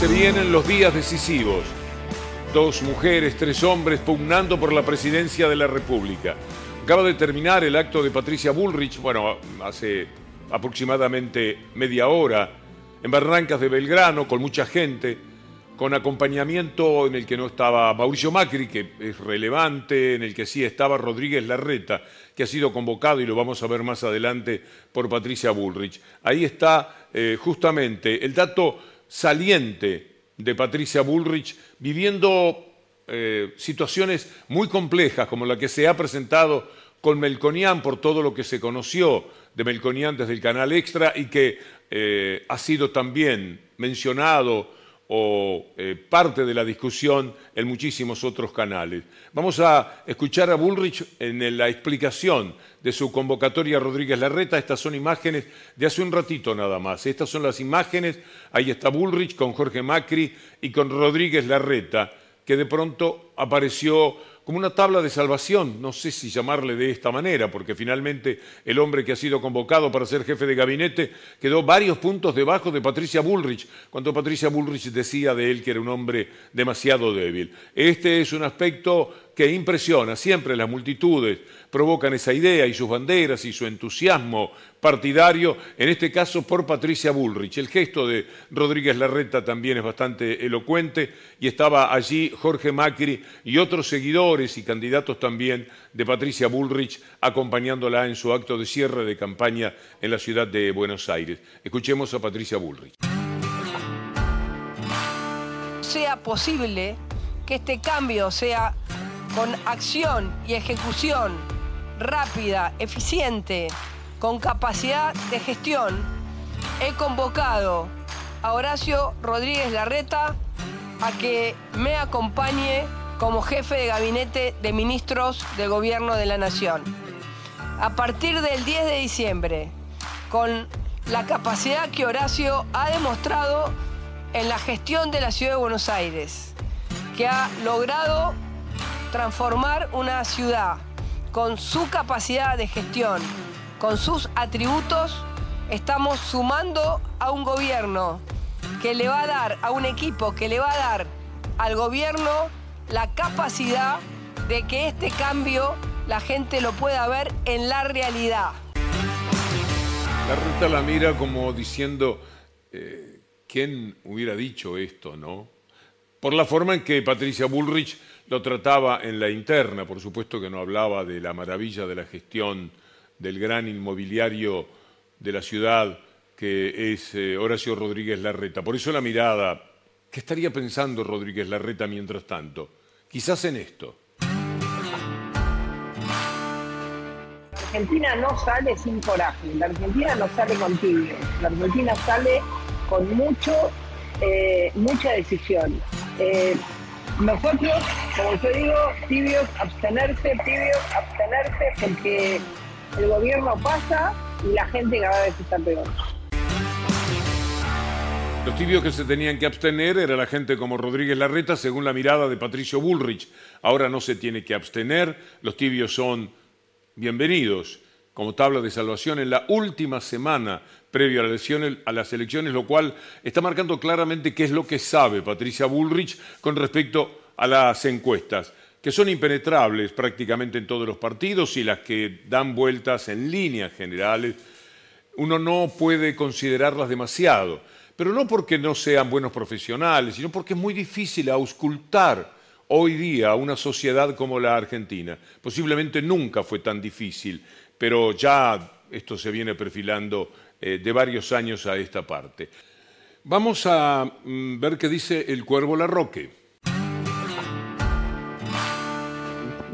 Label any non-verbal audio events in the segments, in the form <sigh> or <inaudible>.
Se vienen los días decisivos. Dos mujeres, tres hombres pugnando por la presidencia de la República. Acaba de terminar el acto de Patricia Bullrich, bueno, hace aproximadamente media hora, en Barrancas de Belgrano, con mucha gente, con acompañamiento en el que no estaba Mauricio Macri, que es relevante, en el que sí estaba Rodríguez Larreta, que ha sido convocado y lo vamos a ver más adelante por Patricia Bullrich. Ahí está eh, justamente el dato saliente de Patricia Bullrich viviendo eh, situaciones muy complejas como la que se ha presentado con Melconian por todo lo que se conoció de Melconian desde el canal Extra y que eh, ha sido también mencionado o eh, parte de la discusión en muchísimos otros canales. Vamos a escuchar a Bullrich en la explicación de su convocatoria a Rodríguez Larreta. Estas son imágenes de hace un ratito nada más. Estas son las imágenes. Ahí está Bullrich con Jorge Macri y con Rodríguez Larreta, que de pronto apareció como una tabla de salvación, no sé si llamarle de esta manera, porque finalmente el hombre que ha sido convocado para ser jefe de gabinete quedó varios puntos debajo de Patricia Bullrich, cuando Patricia Bullrich decía de él que era un hombre demasiado débil. Este es un aspecto que impresiona siempre las multitudes, provocan esa idea y sus banderas y su entusiasmo partidario, en este caso por Patricia Bullrich. El gesto de Rodríguez Larreta también es bastante elocuente y estaba allí Jorge Macri y otros seguidores y candidatos también de Patricia Bullrich acompañándola en su acto de cierre de campaña en la ciudad de Buenos Aires. Escuchemos a Patricia Bullrich. Sea posible que este cambio sea con acción y ejecución rápida, eficiente, con capacidad de gestión, he convocado a Horacio Rodríguez Larreta a que me acompañe como jefe de gabinete de ministros del Gobierno de la Nación. A partir del 10 de diciembre, con la capacidad que Horacio ha demostrado en la gestión de la Ciudad de Buenos Aires, que ha logrado transformar una ciudad con su capacidad de gestión, con sus atributos, estamos sumando a un gobierno que le va a dar, a un equipo que le va a dar al gobierno la capacidad de que este cambio la gente lo pueda ver en la realidad. La ruta la mira como diciendo, eh, ¿quién hubiera dicho esto, no? Por la forma en que Patricia Bullrich lo trataba en la interna, por supuesto que no hablaba de la maravilla de la gestión del gran inmobiliario de la ciudad que es eh, Horacio Rodríguez Larreta. Por eso la mirada, ¿qué estaría pensando Rodríguez Larreta mientras tanto? Quizás en esto. Argentina no sale sin coraje, la Argentina no sale con tibio, la Argentina sale con mucho, eh, mucha decisión. Eh, nosotros, como yo digo, tibios, abstenerse, tibios, abstenerse, porque el gobierno pasa y la gente cada vez está peor. Los tibios que se tenían que abstener era la gente como Rodríguez Larreta, según la mirada de Patricio Bullrich. Ahora no se tiene que abstener, los tibios son bienvenidos como tabla de salvación en la última semana previo a, las elecciones, lo cual está marcando claramente qué es lo que sabe Patricia Bullrich con respecto a las encuestas, que son impenetrables prácticamente en todos los partidos y las que dan vueltas en líneas generales. Uno no puede considerarlas demasiado, pero no porque no sean buenos profesionales, sino porque es muy difícil auscultar hoy día una sociedad como la Argentina. Posiblemente nunca fue tan difícil, pero ya esto se viene perfilando eh, de varios años a esta parte. Vamos a mm, ver qué dice el Cuervo Larroque.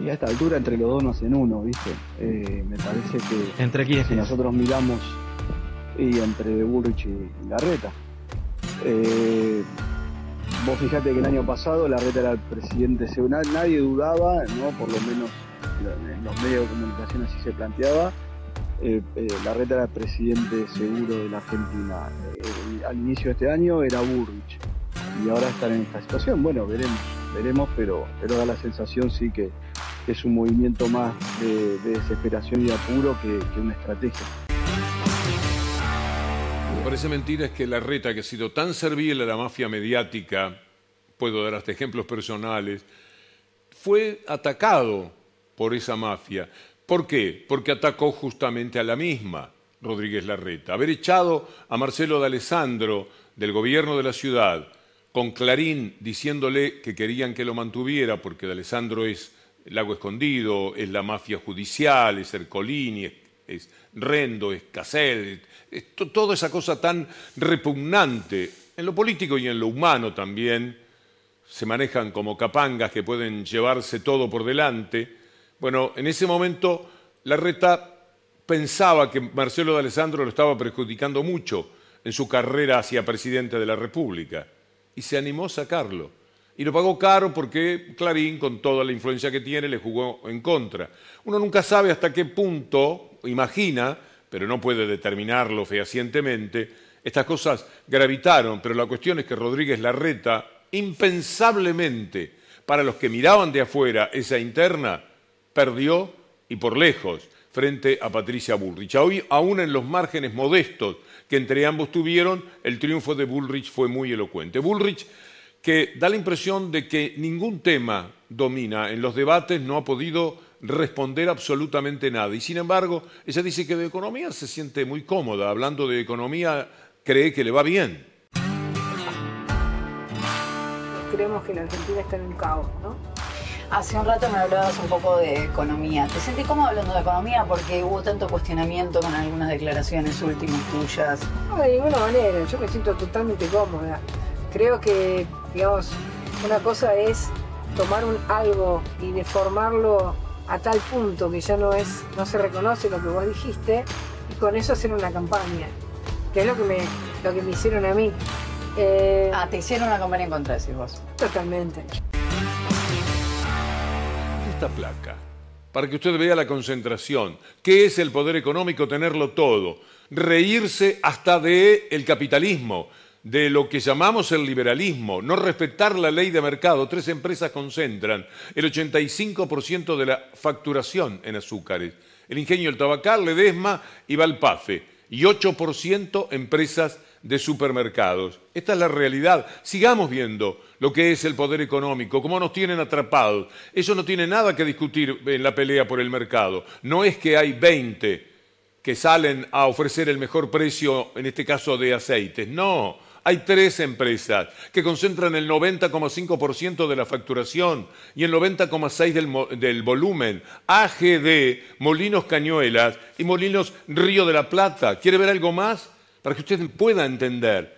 Y a esta altura entre los dos no hacen uno, ¿viste? Eh, me parece que... ¿Entre quiénes? Si nosotros miramos y entre Bullrich y Larreta. Eh, vos fijate que el año pasado Larreta era el presidente, nadie dudaba, ¿no? Por lo menos en los medios de comunicación así se planteaba, eh, eh, Larreta era presidente seguro de la Argentina. Eh, al inicio de este año era Burrich y ahora están en esta situación. Bueno, veremos, veremos, pero, pero da la sensación sí que, es un movimiento más de, desesperación y apuro que, una estrategia. parece mentira es que la reta que ha sido tan servil a la mafia mediática, puedo dar hasta ejemplos personales, fue atacado por esa mafia. ¿Por qué? Porque atacó justamente a la misma, Rodríguez Larreta. Haber echado a Marcelo de Alessandro del gobierno de la ciudad, con Clarín diciéndole que querían que lo mantuviera porque de Alessandro es Lago Escondido, es la mafia judicial, es Ercolini, es, Rendo, es Casel, toda esa cosa tan repugnante en lo político y en lo humano también, se manejan como capangas que pueden llevarse todo por delante. Bueno, en ese momento Larreta pensaba que Marcelo de Alessandro lo estaba perjudicando mucho en su carrera hacia presidente de la República y se animó a sacarlo. Y lo pagó caro porque Clarín, con toda la influencia que tiene, le jugó en contra. Uno nunca sabe hasta qué punto, imagina, pero no puede determinarlo fehacientemente, estas cosas gravitaron, pero la cuestión es que Rodríguez Larreta, impensablemente, para los que miraban de afuera esa interna, perdió y por lejos frente a Patricia Bullrich. Hoy, aún en los márgenes modestos que entre ambos tuvieron, el triunfo de Bullrich fue muy elocuente. Bullrich, que da la impresión de que ningún tema domina en los debates, no ha podido responder absolutamente nada. Y sin embargo, ella dice que de economía se siente muy cómoda. Hablando de economía, cree que le va bien. Creemos que la Argentina está en un caos, ¿no? Hace un rato me hablabas un poco de economía. ¿Te sentí cómodo hablando de economía porque hubo tanto cuestionamiento con algunas declaraciones últimas tuyas? No, de ninguna manera. Yo me siento totalmente cómoda. Creo que, digamos, una cosa es tomar un algo y deformarlo a tal punto que ya no es, no se reconoce lo que vos dijiste, y con eso hacer una campaña, que es lo que me, lo que me hicieron a mí. Eh, ah, te hicieron una campaña en contra, decís vos. Totalmente. Esta placa, para que usted vea la concentración, qué es el poder económico, tenerlo todo, reírse hasta de el capitalismo, de lo que llamamos el liberalismo, no respetar la ley de mercado, tres empresas concentran el 85% de la facturación en azúcares. El ingenio El Tabacal, Ledesma y Valpafe. Y 8% empresas de supermercados. Esta es la realidad. Sigamos viendo lo que es el poder económico, cómo nos tienen atrapados. Eso no tiene nada que discutir en la pelea por el mercado. No es que hay 20 que salen a ofrecer el mejor precio, en este caso de aceites. No, hay tres empresas que concentran el 90,5% de la facturación y el 90,6% del, del, volumen. AGD, Molinos Cañuelas y Molinos Río de la Plata. ¿Quiere ver algo más? Para que usted pueda entender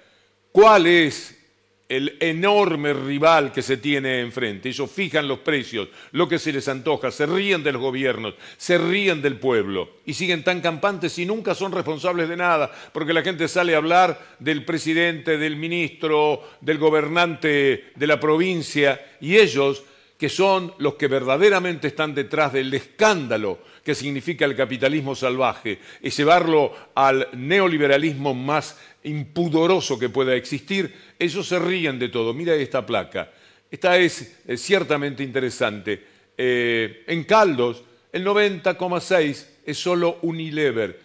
cuál es el enorme rival que se tiene enfrente. Ellos fijan los precios, lo que se les antoja, se ríen de los gobiernos, se ríen del pueblo y siguen tan campantes y nunca son responsables de nada, porque la gente sale a hablar del presidente, del ministro, del gobernante de la provincia y ellos que son los que verdaderamente están detrás del escándalo que significa el capitalismo salvaje y llevarlo al neoliberalismo más impudoroso que pueda existir, ellos se ríen de todo. Mira esta placa. Esta es, ciertamente interesante. Eh, en Caldos, el 90,6 es solo Unilever.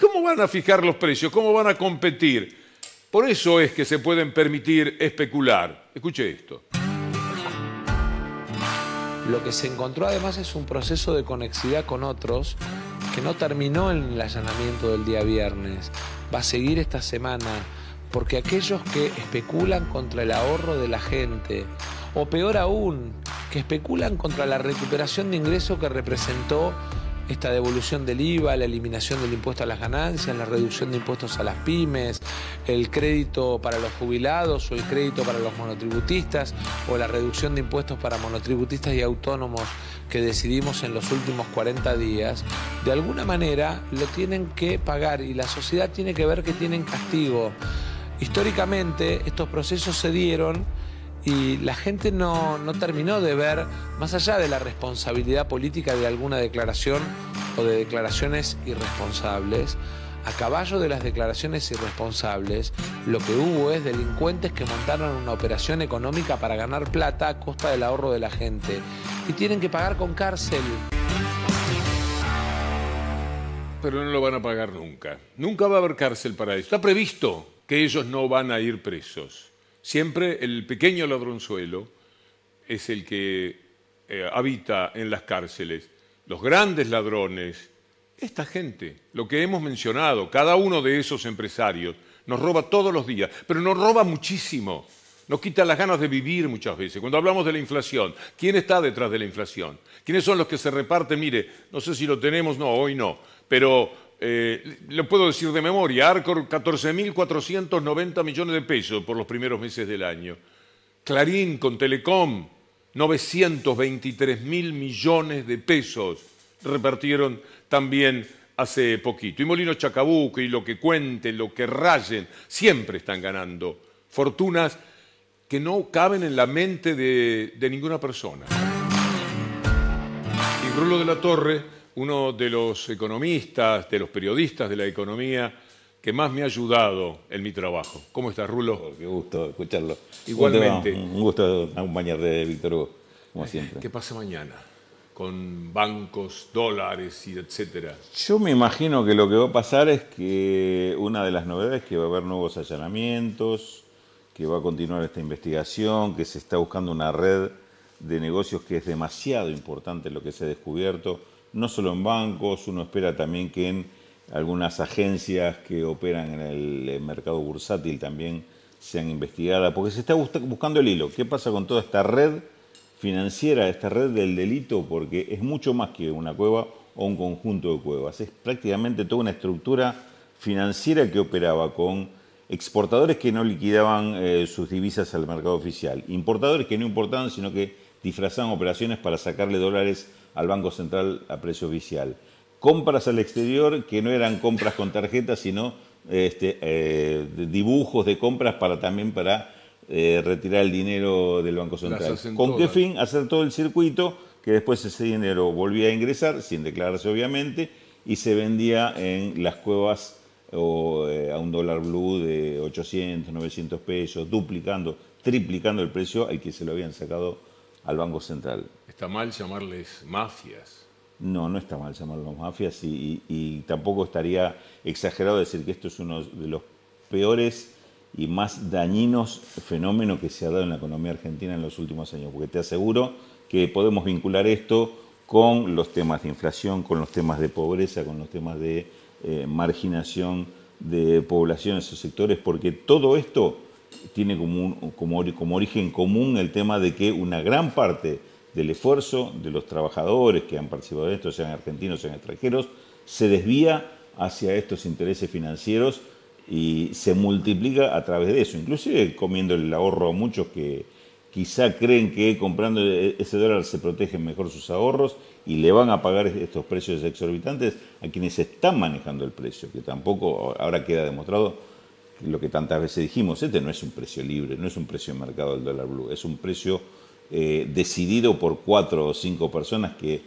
¿Cómo van a fijar los precios? ¿Cómo van a competir? Por eso es que se pueden permitir especular. Escuche esto. Lo que se encontró además es un proceso de conexidad con otros que no terminó en el allanamiento del día viernes, va a seguir esta semana, porque aquellos que especulan contra el ahorro de la gente, o peor aún, que especulan contra la recuperación de ingresos que representó esta devolución del IVA, la eliminación del impuesto a las ganancias, la reducción de impuestos a las pymes, el crédito para los jubilados o el crédito para los monotributistas o la reducción de impuestos para monotributistas y autónomos que decidimos en los últimos 40 días, de alguna manera lo tienen que pagar y la sociedad tiene que ver que tienen castigo. Históricamente estos procesos se dieron y la gente no, no, terminó de ver, más allá de la responsabilidad política de alguna declaración o de declaraciones irresponsables, a caballo de las declaraciones irresponsables, lo que hubo es delincuentes que montaron una operación económica para ganar plata a costa del ahorro de la gente y tienen que pagar con cárcel. pero no lo van a pagar nunca. Nunca va a haber cárcel para eso. Está previsto que ellos no van a ir presos. Siempre el pequeño ladronzuelo es el que eh, habita en las cárceles. Los grandes ladrones, esta gente, lo que hemos mencionado, cada uno de esos empresarios, nos roba todos los días, pero nos roba muchísimo. Nos quita las ganas de vivir muchas veces. Cuando hablamos de la inflación, ¿quién está detrás de la inflación? ¿Quiénes son los que se reparten? Mire, no sé si lo tenemos, no, hoy no, pero eh, lo puedo decir de memoria, Arcor 14.490 millones de pesos por los primeros meses del año. Clarín con Telecom, 923 mil millones de pesos repartieron también hace poquito. Y Molino Chacabuco y lo que cuenten, lo que rayen, siempre están ganando fortunas que no caben en la mente de, de ninguna persona. Y Rulo de la Torre, uno de los economistas, de los periodistas de la economía, que más me ha ayudado en mi trabajo. ¿Cómo estás, Rulo? Oh, qué gusto escucharlo. Igualmente. Un gusto acompañarte de Víctor Hugo, como siempre. ¿Qué pasa mañana? Con bancos, dólares y etcétera. Yo me imagino que lo que va a pasar es que una de las novedades es que va a haber nuevos allanamientos, que va a continuar esta investigación, que se está buscando una red de negocios que es demasiado importante lo que se ha descubierto, no solo en bancos, uno espera también que en algunas agencias que operan en el mercado bursátil también sean investigadas, porque se está buscando el hilo. ¿Qué pasa con toda esta red financiera, esta red del delito? Porque es mucho más que una cueva o un conjunto de cuevas. Es prácticamente toda una estructura financiera que operaba con exportadores que no liquidaban eh, sus divisas al mercado oficial, importadores que no importaban, sino que disfrazaban operaciones para sacarle dólares al Banco Central a precio oficial compras al exterior que no eran compras con tarjetas, sino este, eh, dibujos de compras para también para eh, retirar el dinero del Banco Central. ¿Con qué fin? Hacer todo el circuito, que después ese dinero volvía a ingresar, sin declararse obviamente, y se vendía en las cuevas o, eh, a un dólar blue de 800, 900 pesos, duplicando, triplicando el precio al que se lo habían sacado al Banco Central. Está mal llamarles mafias. No, no está mal llamarlo mafias y, tampoco estaría exagerado decir que esto es uno de los peores y más dañinos fenómenos que se ha dado en la economía argentina en los últimos años, porque te aseguro que podemos vincular esto con los temas de inflación, con los temas de pobreza, con los temas de eh, marginación de poblaciones o sectores, porque todo esto tiene como origen común el tema de que una gran parte del esfuerzo de los trabajadores que han participado de esto, sean argentinos, sean extranjeros, se desvía hacia estos intereses financieros y se multiplica a través de eso, inclusive comiendo el ahorro a muchos que quizá creen que comprando ese dólar se protegen mejor sus ahorros y le van a pagar estos precios exorbitantes a quienes están manejando el precio, que tampoco ahora queda demostrado lo que tantas veces dijimos, este no es un precio libre, no es un precio de mercado del dólar blue, es un precio eh, decidido por cuatro o cinco personas que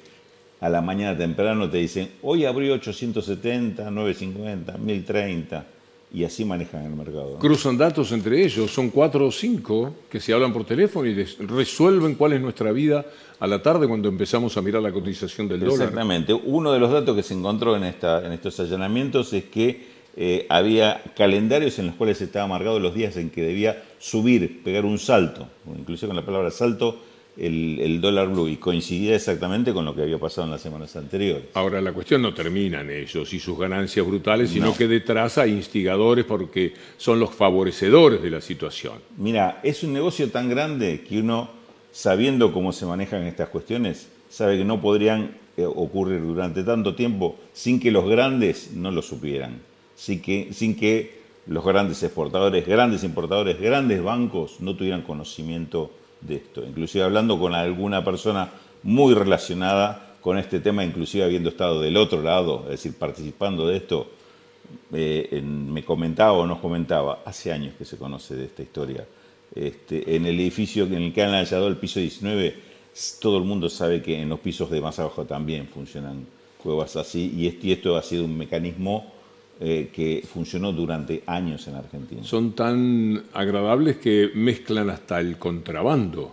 a la mañana temprano te dicen, hoy abrió 870, 950, 1030, y así manejan el mercado. Cruzan datos entre ellos, son cuatro o cinco que se hablan por teléfono y resuelven cuál es nuestra vida a la tarde cuando empezamos a mirar la cotización del dólar. Exactamente. Uno de los datos que se encontró en, esta, en estos allanamientos es que eh, había calendarios en los cuales estaba marcado los días en que debía subir, pegar un salto, incluso con la palabra salto, el, dólar blue, y coincidía exactamente con lo que había pasado en las semanas anteriores. Ahora, la cuestión no termina en ellos y sus ganancias brutales, sino que detrás hay instigadores porque son los favorecedores de la situación. Mira, es un negocio tan grande que uno, sabiendo cómo se manejan estas cuestiones, sabe que no podrían eh, ocurrir durante tanto tiempo sin que los grandes no lo supieran sin que, sin que los grandes exportadores, grandes importadores, grandes bancos no tuvieran conocimiento de esto. Inclusive hablando con alguna persona muy relacionada con este tema, inclusive habiendo estado del otro lado, es decir, participando de esto, eh, me comentaba o nos comentaba, hace años que se conoce de esta historia. Este, en el edificio en el que han hallado el piso 19, todo el mundo sabe que en los pisos de más abajo también funcionan cuevas así, y esto ha sido un mecanismo eh, que funcionó durante años en Argentina. Son tan agradables que mezclan hasta el contrabando.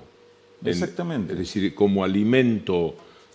Exactamente. es decir, como alimento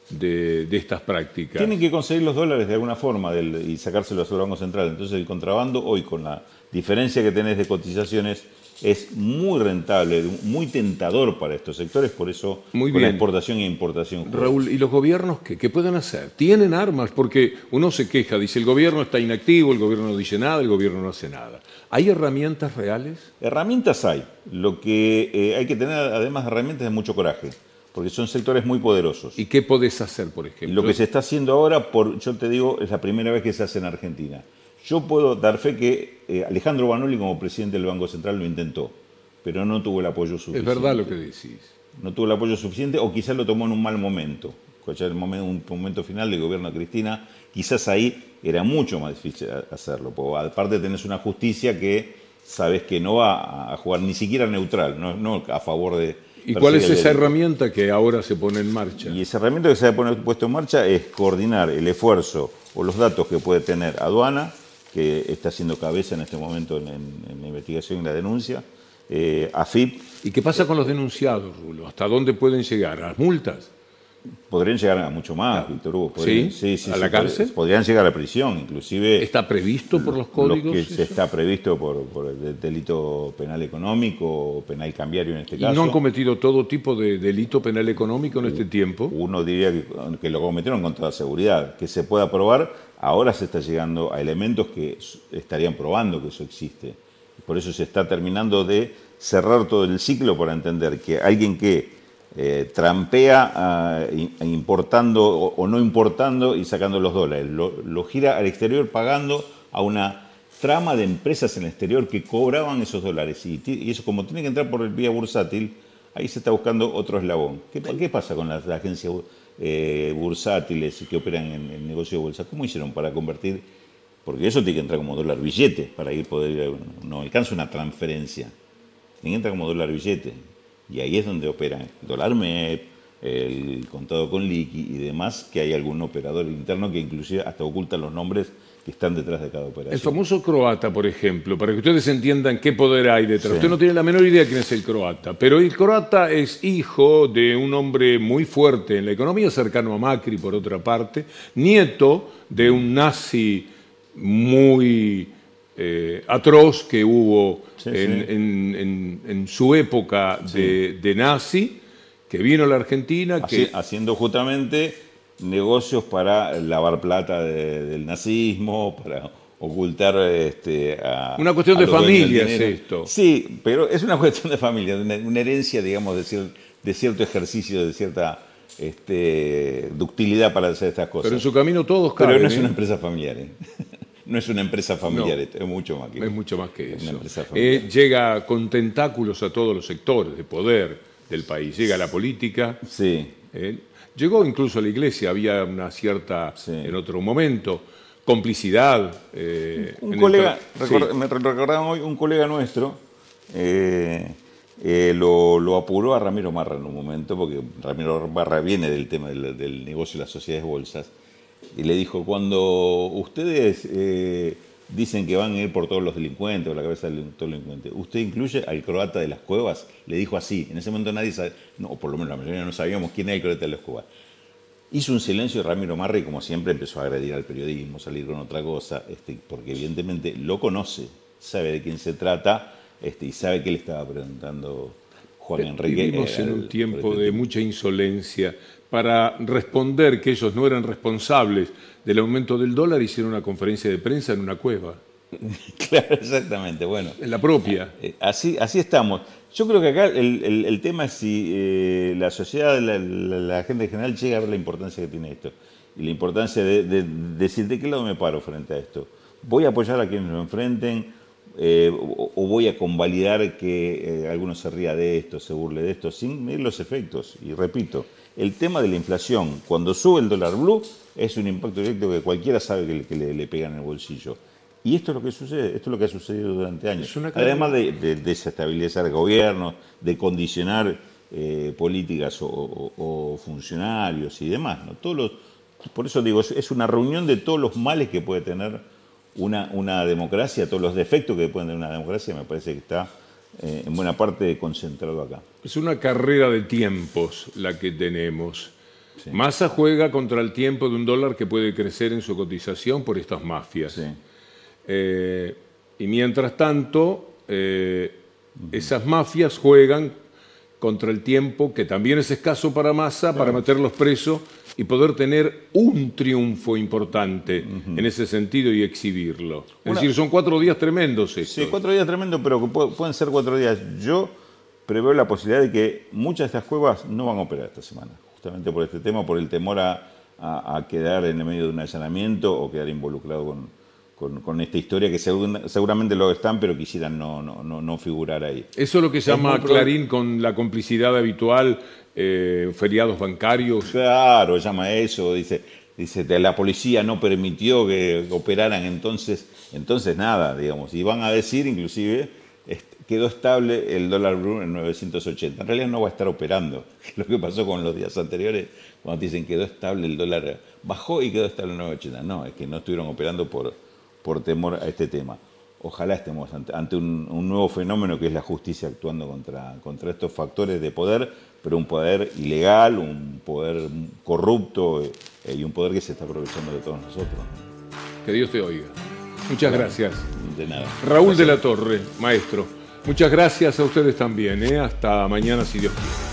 de, de estas prácticas. Tienen que conseguir los dólares de alguna forma del- y sacárselos al Banco Central. Entonces el contrabando hoy con la diferencia que tenés de cotizaciones es muy rentable, muy tentador para estos sectores, por eso Muy con la exportación e importación. Raúl, ¿y los gobiernos qué? ¿Qué pueden hacer? ¿Tienen armas? Porque uno se queja, dice el gobierno está inactivo, el gobierno no dice nada, el gobierno no hace nada. ¿Hay herramientas reales? Herramientas hay. Lo que eh, hay que tener además de herramientas es mucho coraje, porque son sectores muy poderosos. ¿Y qué podés hacer, por ejemplo? Lo que se está haciendo ahora, por, yo te digo, es la primera vez que se hace en Argentina. Yo puedo dar fe que eh, Alejandro Banoli como presidente del Banco Central lo intentó, pero no tuvo el apoyo suficiente. Es verdad lo que decís. No tuvo el apoyo suficiente o quizás lo tomó en un mal momento. El momento, un momento final del gobierno de Cristina, quizás ahí era mucho más difícil hacerlo. Porque aparte tenés una justicia que sabes que no va a jugar ni siquiera neutral, no, no a favor de... ¿Y cuál es esa delito. herramienta que ahora se pone en marcha? Y esa herramienta que se ha puesto en marcha es coordinar el esfuerzo o los datos que puede tener aduana, que está haciendo cabeza en este momento en, la investigación y la denuncia, eh, AFIP, ¿Y qué pasa con los denunciados, Rulo? ¿Hasta dónde pueden llegar? ¿A las multas? Podrían llegar a mucho más, Víctor Hugo. podrían- ¿Sí? ¿A la cárcel? Podrían llegar a la prisión, inclusive ¿Está previsto por los códigos? que eso? se está previsto por, por el delito penal económico penal cambiario en este ¿Y caso. no han cometido todo tipo de delito penal económico en este tiempo? Uno diría que, que lo cometieron con toda seguridad. Que se pueda probar, ahora se está llegando a elementos que estarían probando que eso existe. Por eso se está terminando de cerrar todo el ciclo para entender que alguien que eh, trampea ah, importando o, o no importando y sacando los dólares, lo, lo gira al exterior pagando a una trama de empresas en el exterior que cobraban esos dólares. Y, eso como tiene que entrar por el vía bursátil, ahí se está buscando otro eslabón. ¿Qué, pa- qué pasa con las agencias eh, bursátiles que operan en el negocio de bolsa? ¿Cómo hicieron para convertir? Porque eso tiene que entrar como dólar billete para ir poder ir a- no alcanza una transferencia. Tiene que entrar como dólar billete. Y ahí es donde operan MEP, el contado con liqui y demás, que hay algún operador interno que inclusive hasta oculta los nombres que están detrás de cada operación. El famoso croata, por ejemplo, para que ustedes entiendan qué poder hay detrás. Sí. Usted no tiene la menor idea quién es el croata, pero el croata es hijo de un hombre muy fuerte en la economía, cercano a Macri, por otra parte, nieto de un nazi muy eh, atroz que hubo Sí, en, sí. en- en- en su época de, de nazi, que vino a la Argentina, que Haci- haciendo justamente negocios para lavar plata de- del nazismo, para ocultar este, a, Una cuestión a de familia es esto. Sí, pero es una <laughs> cuestión de familia, una, herencia, digamos, de, cier- de cierto ejercicio, de cierta este, ductilidad para hacer estas cosas. pero en su camino todos Pero caben, no es ¿eh? una empresa familiar, ¿eh? <laughs> No es una empresa familiar, No. esto, es mucho más que Es mucho más que una eso. empresa familiar. Eh, llega con tentáculos a todos los sectores de poder del país. Llega a la política. Sí, eh, llegó incluso a la iglesia. Había una cierta, Sí. en otro momento, complicidad. eh, Un el colega, tra- record- Sí. me recordaban hoy, un colega nuestro eh, eh, lo, lo apuró a Ramiro Marra en un momento, porque Ramiro Marra viene del tema del, del negocio de las sociedades bolsas, y le dijo, cuando ustedes eh, dicen que van a ir por todos los delincuentes, por la cabeza del todo delincuente, ¿usted incluye al croata de las cuevas? Le dijo así, en ese momento nadie sabe, no, o por lo menos la mayoría no sabíamos quién era el croata de las cuevas. Hizo un silencio Ramiro Marra y como siempre empezó a agredir al periodismo, salir con otra cosa, este, porque evidentemente lo conoce, sabe de quién se trata este, y sabe que le estaba preguntando Juan Enrique. Vivimos eh, en un tiempo de mucha insolencia. Para responder que ellos no eran responsables del aumento del dólar, hicieron una conferencia de prensa en una cueva, <laughs> Claro, exactamente, bueno. en la propia. Eh, Así, así estamos. Yo creo que acá el, el- el tema es si eh, la sociedad, la, la- la gente en general llega a ver la importancia que tiene esto. Y la importancia de, de decir de qué lado me paro frente a esto. ¿Voy a apoyar a quienes lo enfrenten? Eh, o, o voy a convalidar que eh, alguno se ría de esto, se burle de esto, sin medir los efectos? Y repito, el tema de la inflación, cuando sube el dólar blue, es un impacto directo que cualquiera sabe que, le- que le, le pega en el bolsillo. Y esto es lo que sucede, esto es lo que ha sucedido durante años. Además de, de desestabilizar gobiernos, de condicionar eh, políticas o, o- o funcionarios y demás. ¿no? Todos los, por eso digo, es- es una reunión de todos los males que puede tener una, una democracia, todos los defectos que puede tener una democracia, me parece que está eh, en buena parte concentrado acá. Es una carrera de tiempos la que tenemos. Massa juega contra el tiempo de un dólar que puede crecer en su cotización por estas mafias. Eh, y mientras tanto, eh, esas mafias juegan contra el tiempo, que también es escaso para Massa, para meterlos presos y poder tener un triunfo importante en ese sentido y exhibirlo. Es decir, son cuatro días tremendos estos. Sí, cuatro días tremendos, pero pueden ser cuatro días. Yo preveo la posibilidad de que muchas de estas cuevas no van a operar esta semana, justamente por este tema, por el temor a, quedar en el medio de un allanamiento o quedar involucrado con, esta historia que seguramente lo están, pero quisieran no, no, no, figurar ahí. Eso es lo que llama Clarín con la complicidad habitual, eh, feriados bancarios. Claro, llama eso, dice, dice, la policía no permitió que operaran, entonces, entonces nada, digamos, y van a decir inclusive quedó estable el dólar blue en 980. En realidad no va a estar operando, <laughs> lo que pasó con los días anteriores, cuando dicen quedó estable el dólar, bajó y quedó estable en 980. No, es que no estuvieron operando por, por temor a este tema. Ojalá estemos ante, un, nuevo fenómeno que es la justicia actuando contra, contra estos factores de poder, pero un poder ilegal, un poder corrupto eh, y un poder que se está aprovechando de todos nosotros. Que Dios te oiga. Muchas gracias. De nada. Raúl de la Torre, maestro. Muchas gracias a ustedes también. ¿eh? Hasta mañana, si Dios quiere.